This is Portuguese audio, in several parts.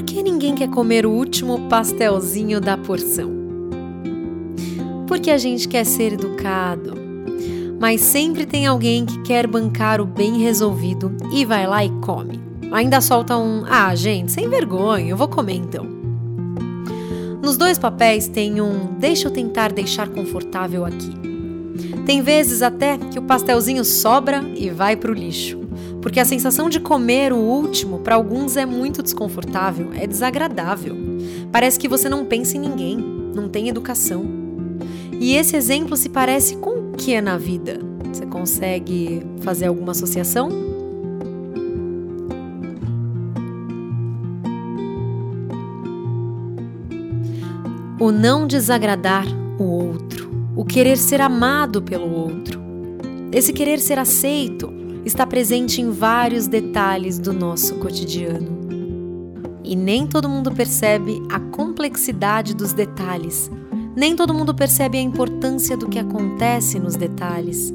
que ninguém quer comer o último pastelzinho da porção? Porque a gente quer ser educado, mas sempre tem alguém que quer bancar o bem resolvido e vai lá e come. Ainda solta um: ah, gente, sem vergonha, eu vou comer então. Nos dois papéis tem um deixa eu tentar deixar confortável aqui. Tem vezes até que o pastelzinho sobra e vai para o lixo porque a sensação de comer o último para alguns é muito desconfortável, é desagradável. Parece que você não pensa em ninguém, não tem educação. E esse exemplo se parece com o que é na vida? Você consegue fazer alguma associação? O não desagradar o outro, o querer ser amado pelo outro, esse querer ser aceito, está presente em vários detalhes do nosso cotidiano. E nem todo mundo percebe a complexidade dos detalhes, nem todo mundo percebe a importância do que acontece nos detalhes.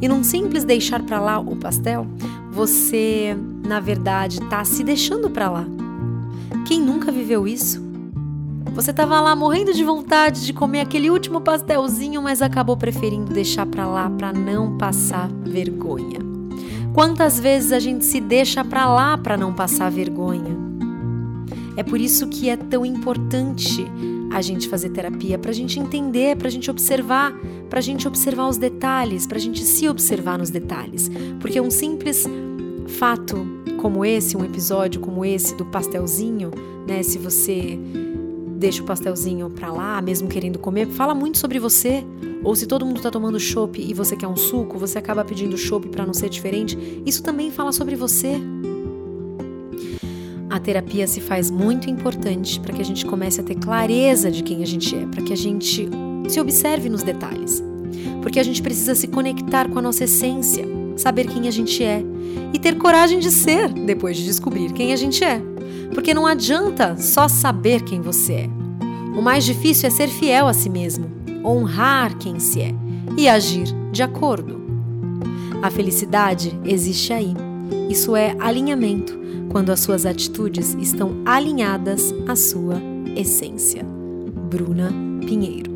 E num simples deixar para lá o pastel, você, na verdade, está se deixando para lá. Quem nunca viveu isso? Você estava lá morrendo de vontade de comer aquele último pastelzinho, mas acabou preferindo deixar para lá para não passar vergonha. Quantas vezes a gente se deixa para lá para não passar vergonha? É por isso que é tão importante a gente fazer terapia, para a gente entender, para a gente observar, para a gente observar os detalhes, para a gente se observar nos detalhes. Porque um simples fato como esse, um episódio como esse do pastelzinho, né? Se você deixa o pastelzinho pra lá, mesmo querendo comer, fala muito sobre você. Ou se todo mundo tá tomando chopp e você quer um suco, você acaba pedindo chopp para não ser diferente, isso também fala sobre você. A terapia se faz muito importante para que a gente comece a ter clareza de quem a gente é, para que a gente se observe nos detalhes. Porque a gente precisa se conectar com a nossa essência, saber quem a gente é e ter coragem de ser depois de descobrir quem a gente é. Porque não adianta só saber quem você é. O mais difícil é ser fiel a si mesmo, honrar quem se é e agir de acordo. A felicidade existe aí. Isso é alinhamento, quando as suas atitudes estão alinhadas à sua essência. Bruna Pinheiro